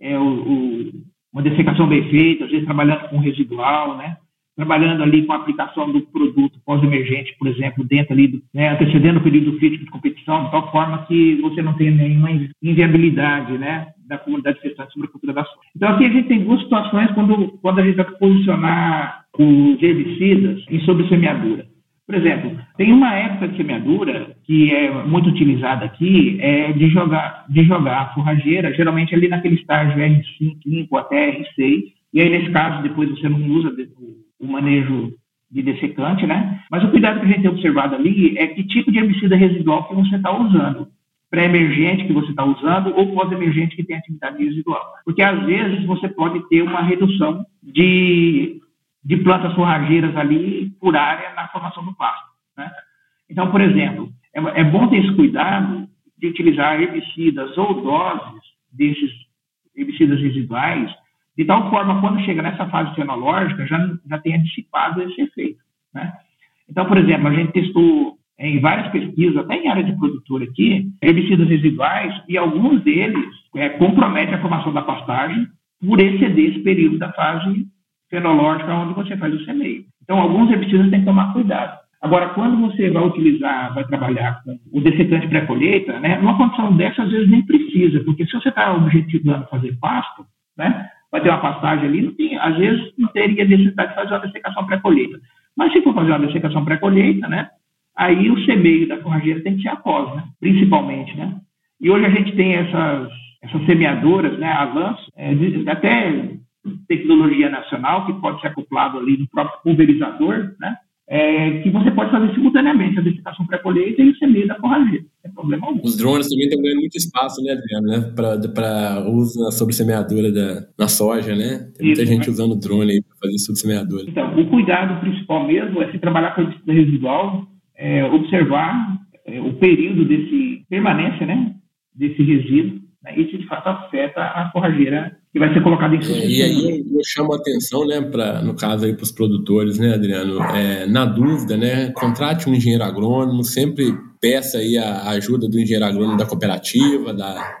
é, o, o, uma dessecação bem feita, às vezes trabalhando com residual, né? trabalhando ali com a aplicação do produto pós-emergente, por exemplo, dentro ali, do, né, antecedendo o período crítico de competição, de tal forma que você não tenha nenhuma inviabilidade né, da comunidade gestante sobre a cultura da soja. Então, aqui a gente tem duas situações quando, quando a gente vai posicionar os herbicidas em sobre-semeadura. Por exemplo, tem uma época de semeadura que é muito utilizada aqui, é de jogar, de jogar a forrageira, geralmente ali naquele estágio R5 até R6, e aí nesse caso depois você não usa o manejo de dessecante, né? Mas o cuidado que a gente tem observado ali é que tipo de herbicida residual que você está usando. Pré-emergente que você está usando ou pós-emergente que tem atividade residual. Porque às vezes você pode ter uma redução de de plantas forrageiras ali por área na formação do pasto. Né? Então, por exemplo, é, é, bom ter esse cuidado de utilizar herbicidas ou doses desses herbicidas residuais, de tal forma, quando chega nessa fase fenológica, já, já tenha dissipado esse efeito. Né? Então, por exemplo, a gente testou em várias pesquisas, até em área de produtor aqui, herbicidas residuais, e alguns deles é, comprometem a formação da pastagem por exceder esse período da fase fenológica onde você faz o semeio. Então, alguns herbicidas tem que tomar cuidado. Agora, quando você vai utilizar, vai trabalhar com o dessecante pré-colheita, né, numa condição dessa, às vezes nem precisa, porque se você está objetivando fazer pasto, né, vai ter uma pastagem ali, não tem, às vezes não teria necessidade de fazer uma dessecação pré-colheita. Mas se for fazer uma dessecação pré-colheita, né, aí o semeio da forrageira tem que ser após, né, principalmente, né. E hoje a gente tem essas, essas semeadoras, né, avanço, é, até tecnologia nacional, que pode ser acoplado ali no próprio pulverizador, né? É, que você pode fazer simultaneamente a dessecação pré-colheita e o semeio da forrageira. Problema algum. Os drones também estão ganhando muito espaço, né, Adriano, né? Para uso na sobressemeadura da, na soja, né? Tem muita Isso, gente né? usando drone aí para fazer sobressemeadura. Então, o cuidado principal mesmo é se trabalhar com a residual, é, observar é, o período desse permanência, né? Desse resíduo? Isso, de fato, afeta a forrageira que vai ser colocada em é, E aí eu, chamo a atenção, né, pra, no caso aí para os produtores, né, Adriano, é, na dúvida, né, contrate um engenheiro agrônomo, sempre peça aí a ajuda do engenheiro agrônomo da cooperativa, da,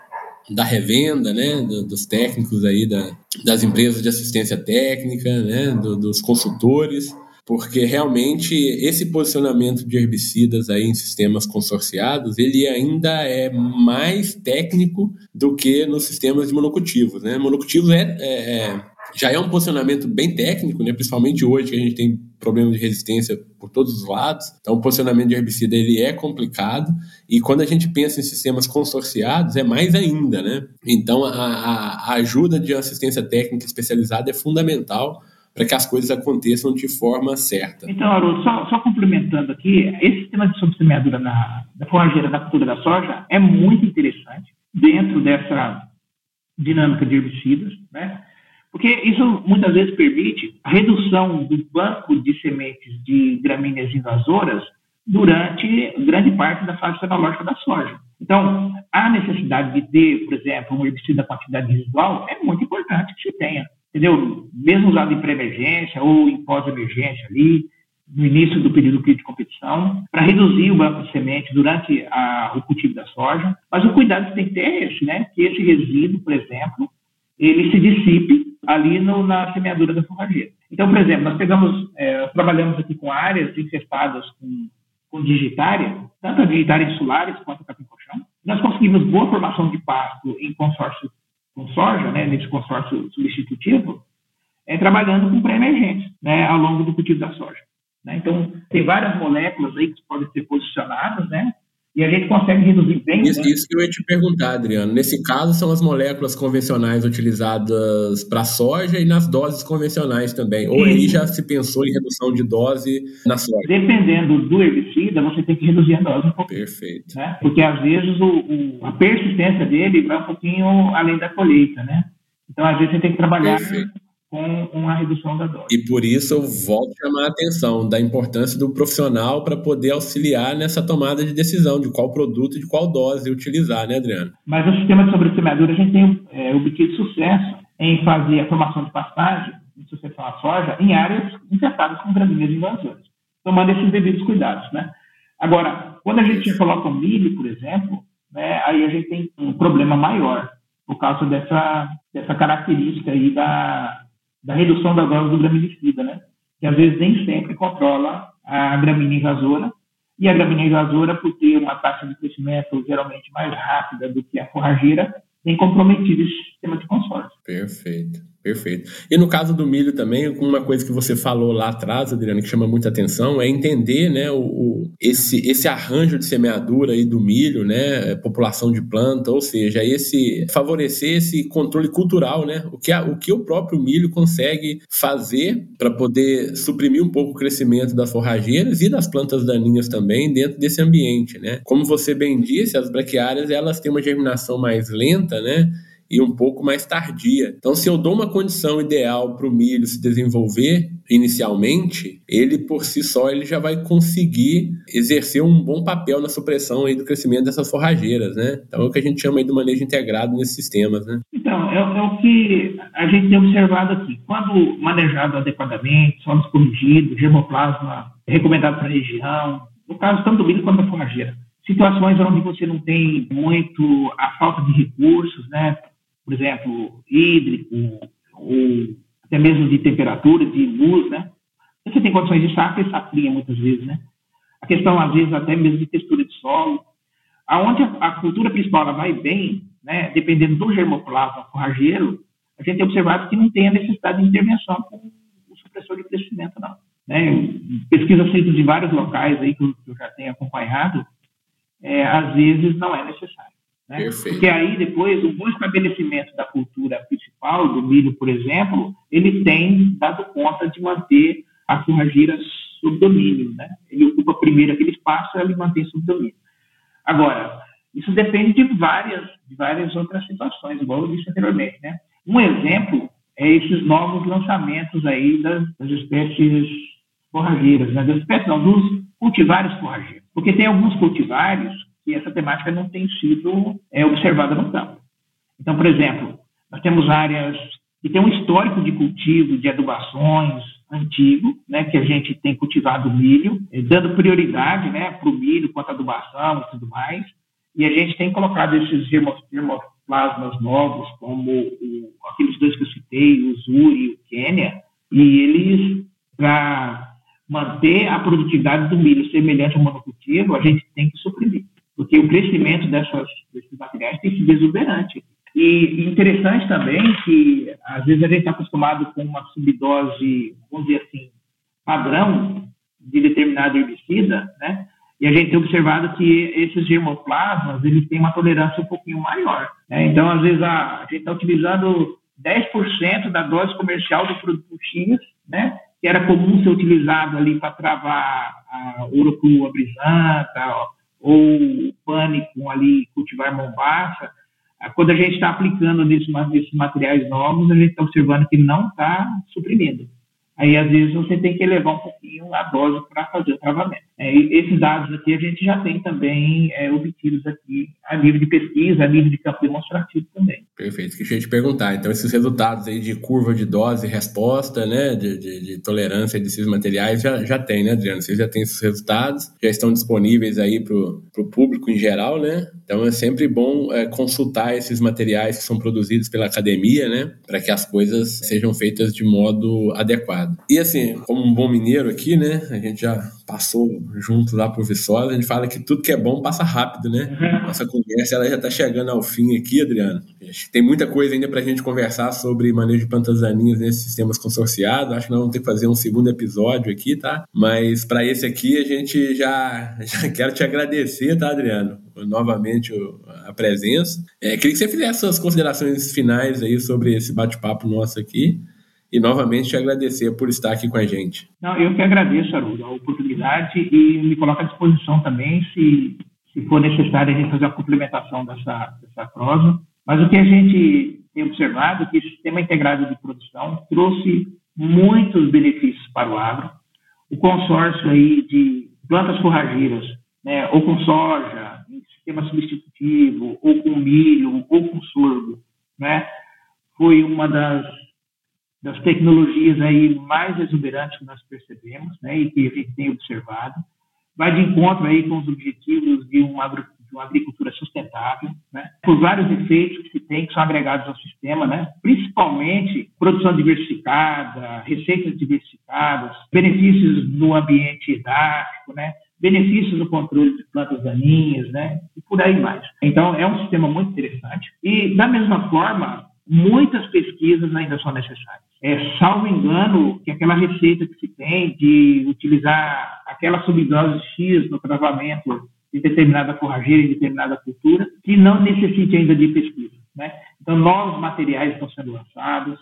da revenda, né, dos técnicos aí da, das empresas de assistência técnica, né, do, dos consultores, porque realmente esse posicionamento de herbicidas aí em sistemas consorciados, ele ainda é mais técnico do que nos sistemas de monocultivos, né? Monocultivos é, é, é já é um posicionamento bem técnico, né? principalmente hoje que a gente tem problema de resistência por todos os lados. Então, o posicionamento de herbicida ele é complicado e quando a gente pensa em sistemas consorciados é mais ainda, né? Então, a, a ajuda de assistência técnica especializada é fundamental para que as coisas aconteçam de forma certa. Então, Haroldo, só, só, complementando aqui, esse sistema de subsemeadura na, da forrageira da cultura da soja é muito interessante dentro dessa dinâmica de herbicidas, né? Porque isso muitas vezes permite a redução do banco de sementes de gramíneas invasoras durante grande parte da fase fenológica da soja. Então, a necessidade de ter, por exemplo, um herbicida quantidade residual é muito importante que se tenha, entendeu? Mesmo usado em pré-emergência ou em pós-emergência ali, no início do período de competição, para reduzir o banco de semente durante a, o cultivo da soja. Mas o cuidado que tem que ter é esse, né? Que esse resíduo, por exemplo, ele se dissipe ali no, na semeadura da forrageira. Então, por exemplo, nós pegamos, é, trabalhamos aqui com áreas infestadas com, com digitária, tanto a digitária insulares quanto a capim-colchão. Nós conseguimos boa formação de pasto em consórcio com soja, né, nesse consórcio substitutivo, é, trabalhando com pré-emergentes né, ao longo do cultivo da soja. Né? Então, tem várias moléculas aí que podem ser posicionadas, né, e a gente consegue reduzir bem. Isso, né? isso que eu ia te perguntar, Adriano. Nesse caso, são as moléculas convencionais utilizadas para soja e nas doses convencionais também. Ou aí já se pensou em redução de dose na soja? Dependendo do herbicida, você tem que reduzir a dose um pouco. Perfeito. Né? Porque às vezes o, o, a persistência dele vai um pouquinho além da colheita, né? Então, às vezes, você tem que trabalhar Perfeito com uma redução da dose. E por isso eu volto a chamar a atenção da importância do profissional para poder auxiliar nessa tomada de decisão de qual produto e de qual dose utilizar, né, Adriano? Mas no sistema de sobressemeadura a gente tem é, obtido sucesso em fazer a formação de pastagem, em sucessão à soja, em áreas infestadas com gramíneas invasoras, tomando esses devidos cuidados, né? Agora, quando a gente coloca o milho, por exemplo, né, aí a gente tem um problema maior, por causa dessa, dessa característica aí da, da redução da dose do graminicida, né? Que às vezes nem sempre controla a gramínea invasora. E a gramínea invasora, por ter uma taxa de crescimento geralmente mais rápida do que a forrageira, tem comprometido esse sistema de consórcio. Perfeito. Perfeito. E no caso do milho também, uma coisa que você falou lá atrás, Adriano, que chama muita atenção, é entender né, o, o, esse, esse arranjo de semeadura aí do milho, né, população de planta, ou seja, esse favorecer esse controle cultural, né, o que, a, o, que o próprio milho consegue fazer para poder suprimir um pouco o crescimento das forrageiras e das plantas daninhas também dentro desse ambiente. Né. Como você bem disse, as braquiárias elas têm uma germinação mais lenta, né, e um pouco mais tardia. Então, se eu dou uma condição ideal para o milho se desenvolver inicialmente, ele por si só ele já vai conseguir exercer um bom papel na supressão aí do crescimento dessas forrageiras, né? Então, é o que a gente chama aí do manejo integrado nesses sistemas, né? Então, é, é o que a gente tem observado aqui. Quando manejado adequadamente, solos corrigidos, germoplasma recomendado para a região, no caso tanto do milho quanto da forrageira, situações onde você não tem muito a falta de recursos, né? Por exemplo, hídrico, ou até mesmo de temperatura, de luz, né? Você tem condições de safra e safrinha muitas vezes, né? A questão, às vezes, até mesmo de textura de solo. Aonde a, a cultura principal vai bem, né? Dependendo do germoplasma forrageiro, a gente tem observado que não tem a necessidade de intervenção com o supressor de crescimento, não. Né? Pesquisas feitas em vários locais aí que eu, que eu já tenho acompanhado, é, às vezes não é necessário. Né? Porque aí depois o bom estabelecimento da cultura principal, do milho, por exemplo, ele tem dado conta de manter a forrageira sob domínio. Né? Ele ocupa primeiro aquele espaço e ele mantém sob domínio. Agora, isso depende de várias, de várias outras situações, igual eu disse anteriormente. Né? Um exemplo é esses novos lançamentos aí das, das espécies forrageiras, né? das espécies não, dos cultivares forrageiros. Porque tem alguns cultivares e essa temática não tem sido é, observada no campo. Então, por exemplo, nós temos áreas que têm um histórico de cultivo, de adubações antigo, né, que a gente tem cultivado milho, eh, dando prioridade né, para o milho quanto à adubação e tudo mais. E a gente tem colocado esses germoplasmas novos, como o, aqueles dois que eu citei, o Zuri e o Quênia, e eles, para manter a produtividade do milho semelhante ao monocultivo, a gente tem que suprimir, porque o crescimento dessas, desses materiais tem sido exuberante. E interessante também que, às vezes, a gente está acostumado com uma subdose, vamos dizer assim, padrão de determinado herbicida, né? E a gente tem observado que esses germoplasmas, eles têm uma tolerância um pouquinho maior. Né? Então, às vezes, a, a gente está utilizando 10% da dose comercial do produto X, né? Que era comum ser utilizado ali para travar a urucua brisanta ou pânico ali, cultivar mombaça. Quando a gente está aplicando nesses materiais novos, a gente está observando que não está suprimindo. Aí, às vezes, você tem que elevar um pouquinho a dose para fazer o travamento. É, esses dados aqui a gente já tem também é, obtidos aqui a nível de pesquisa, a nível de campo demonstrativo também. Perfeito, que eu te perguntar. Então, esses resultados aí de curva de dose e resposta, né, de, de, de tolerância desses materiais já, já tem, né, Adriano? Vocês já têm esses resultados, já estão disponíveis aí para o público em geral, né? Então, é sempre bom é, consultar esses materiais que são produzidos pela academia, né, para que as coisas sejam feitas de modo adequado. E assim, como um bom mineiro aqui, né, a gente já passou junto lá por Viçosa, a gente fala que tudo que é bom passa rápido, né? Uhum. Nossa conversa ela já está chegando ao fim aqui, Adriano. Tem muita coisa ainda para a gente conversar sobre manejo de plantas daninhas nesses sistemas consorciados. Acho que nós vamos ter que fazer um segundo episódio aqui, tá? Mas para esse aqui a gente já, já quero te agradecer, tá, Adriano? Novamente a presença. É, queria que você fizesse suas considerações finais aí sobre esse bate-papo nosso aqui e novamente te agradecer por estar aqui com a gente. Não, eu que agradeço, Haroldo, a oportunidade e me coloco à disposição também, se, se for necessário, a gente fazer a complementação dessa, dessa prosa. Mas o que a gente tem observado é que o sistema integrado de produção trouxe muitos benefícios para o agro. O consórcio aí de plantas forrageiras, né, ou com soja, em sistema substitutivo, ou com milho, ou com sorgo, né, foi uma das das tecnologias aí mais exuberantes que nós percebemos, né, e que a gente tem observado, vai de encontro aí com os objetivos de uma, de uma agricultura sustentável, né, por vários efeitos que se tem que são agregados ao sistema, né, principalmente produção diversificada, receitas diversificadas, benefícios no ambiente edáfico, né, benefícios no controle de plantas daninhas, né, e por aí mais. Então, é um sistema muito interessante. E, da mesma forma, muitas pesquisas ainda são necessárias. É, salvo engano, que aquela receita que se tem de utilizar aquela subdose X no travamento de determinada forrageira e determinada cultura, que não necessite ainda de pesquisa. Né? Então, novos materiais estão sendo lançados,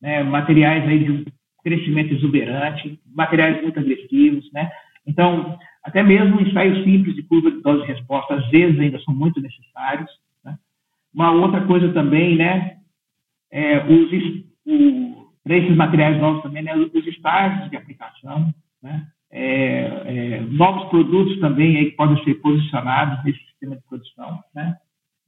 né? materiais aí de um crescimento exuberante, materiais muito agressivos. Né? Então, até mesmo ensaios simples de curva de dose-resposta, às vezes, ainda são muito necessários. Né? Uma outra coisa também, né, é, os, para esses materiais novos também, né, os estágios de aplicação, né, é, é, novos produtos também aí que podem ser posicionados nesse sistema de produção. Né.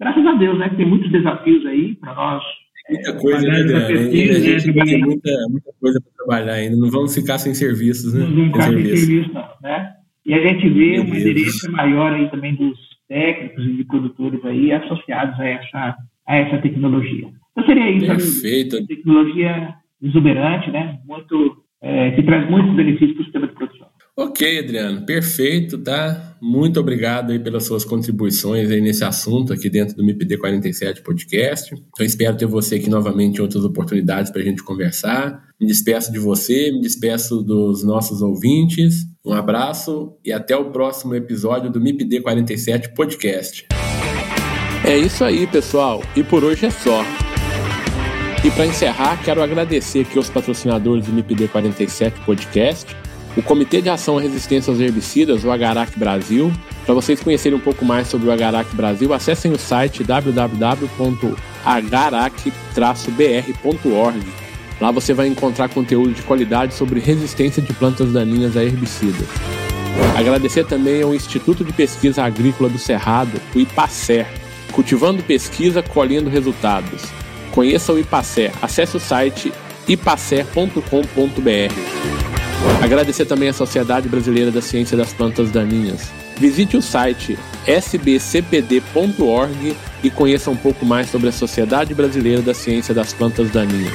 Graças a Deus, né, tem muitos desafios aí para nós. Muita é, coisa, né, Adriano? Pesquisa, a gente né, tem muita, muita coisa para trabalhar ainda. Não vamos ficar sem serviços, né? Não vamos ficar sem serviços, não. Né? E a gente vê uma aderência maior aí também dos técnicos e de produtores aí associados a essa, a essa tecnologia. Então seria isso. Perfeito. Uma tecnologia exuberante, né? Muito, é, que traz muitos benefícios para o sistema de produção. Ok, Adriano, perfeito, tá? Muito obrigado aí pelas suas contribuições aí nesse assunto aqui dentro do MIPD 47 Podcast. Eu espero ter você aqui novamente em outras oportunidades para a gente conversar. Me despeço de você, me despeço dos nossos ouvintes. Um abraço e até o próximo episódio do MIPD 47 Podcast. É isso aí, pessoal. E por hoje é só. E para encerrar, quero agradecer aqui aos patrocinadores do MIPD 47 Podcast, o Comitê de Ação à Resistência aos Herbicidas, o Agarac Brasil. Para vocês conhecerem um pouco mais sobre o Agarac Brasil, acessem o site www.agarac-br.org. Lá você vai encontrar conteúdo de qualidade sobre resistência de plantas daninhas a herbicidas. Agradecer também ao Instituto de Pesquisa Agrícola do Cerrado, o IPACER, Cultivando pesquisa, colhendo resultados. Conheça o IPACER. Acesse o site ipacer.com.br. Agradecer também à Sociedade Brasileira da Ciência das Plantas Daninhas. Visite o site sbcpd.org e conheça um pouco mais sobre a Sociedade Brasileira da Ciência das Plantas Daninhas.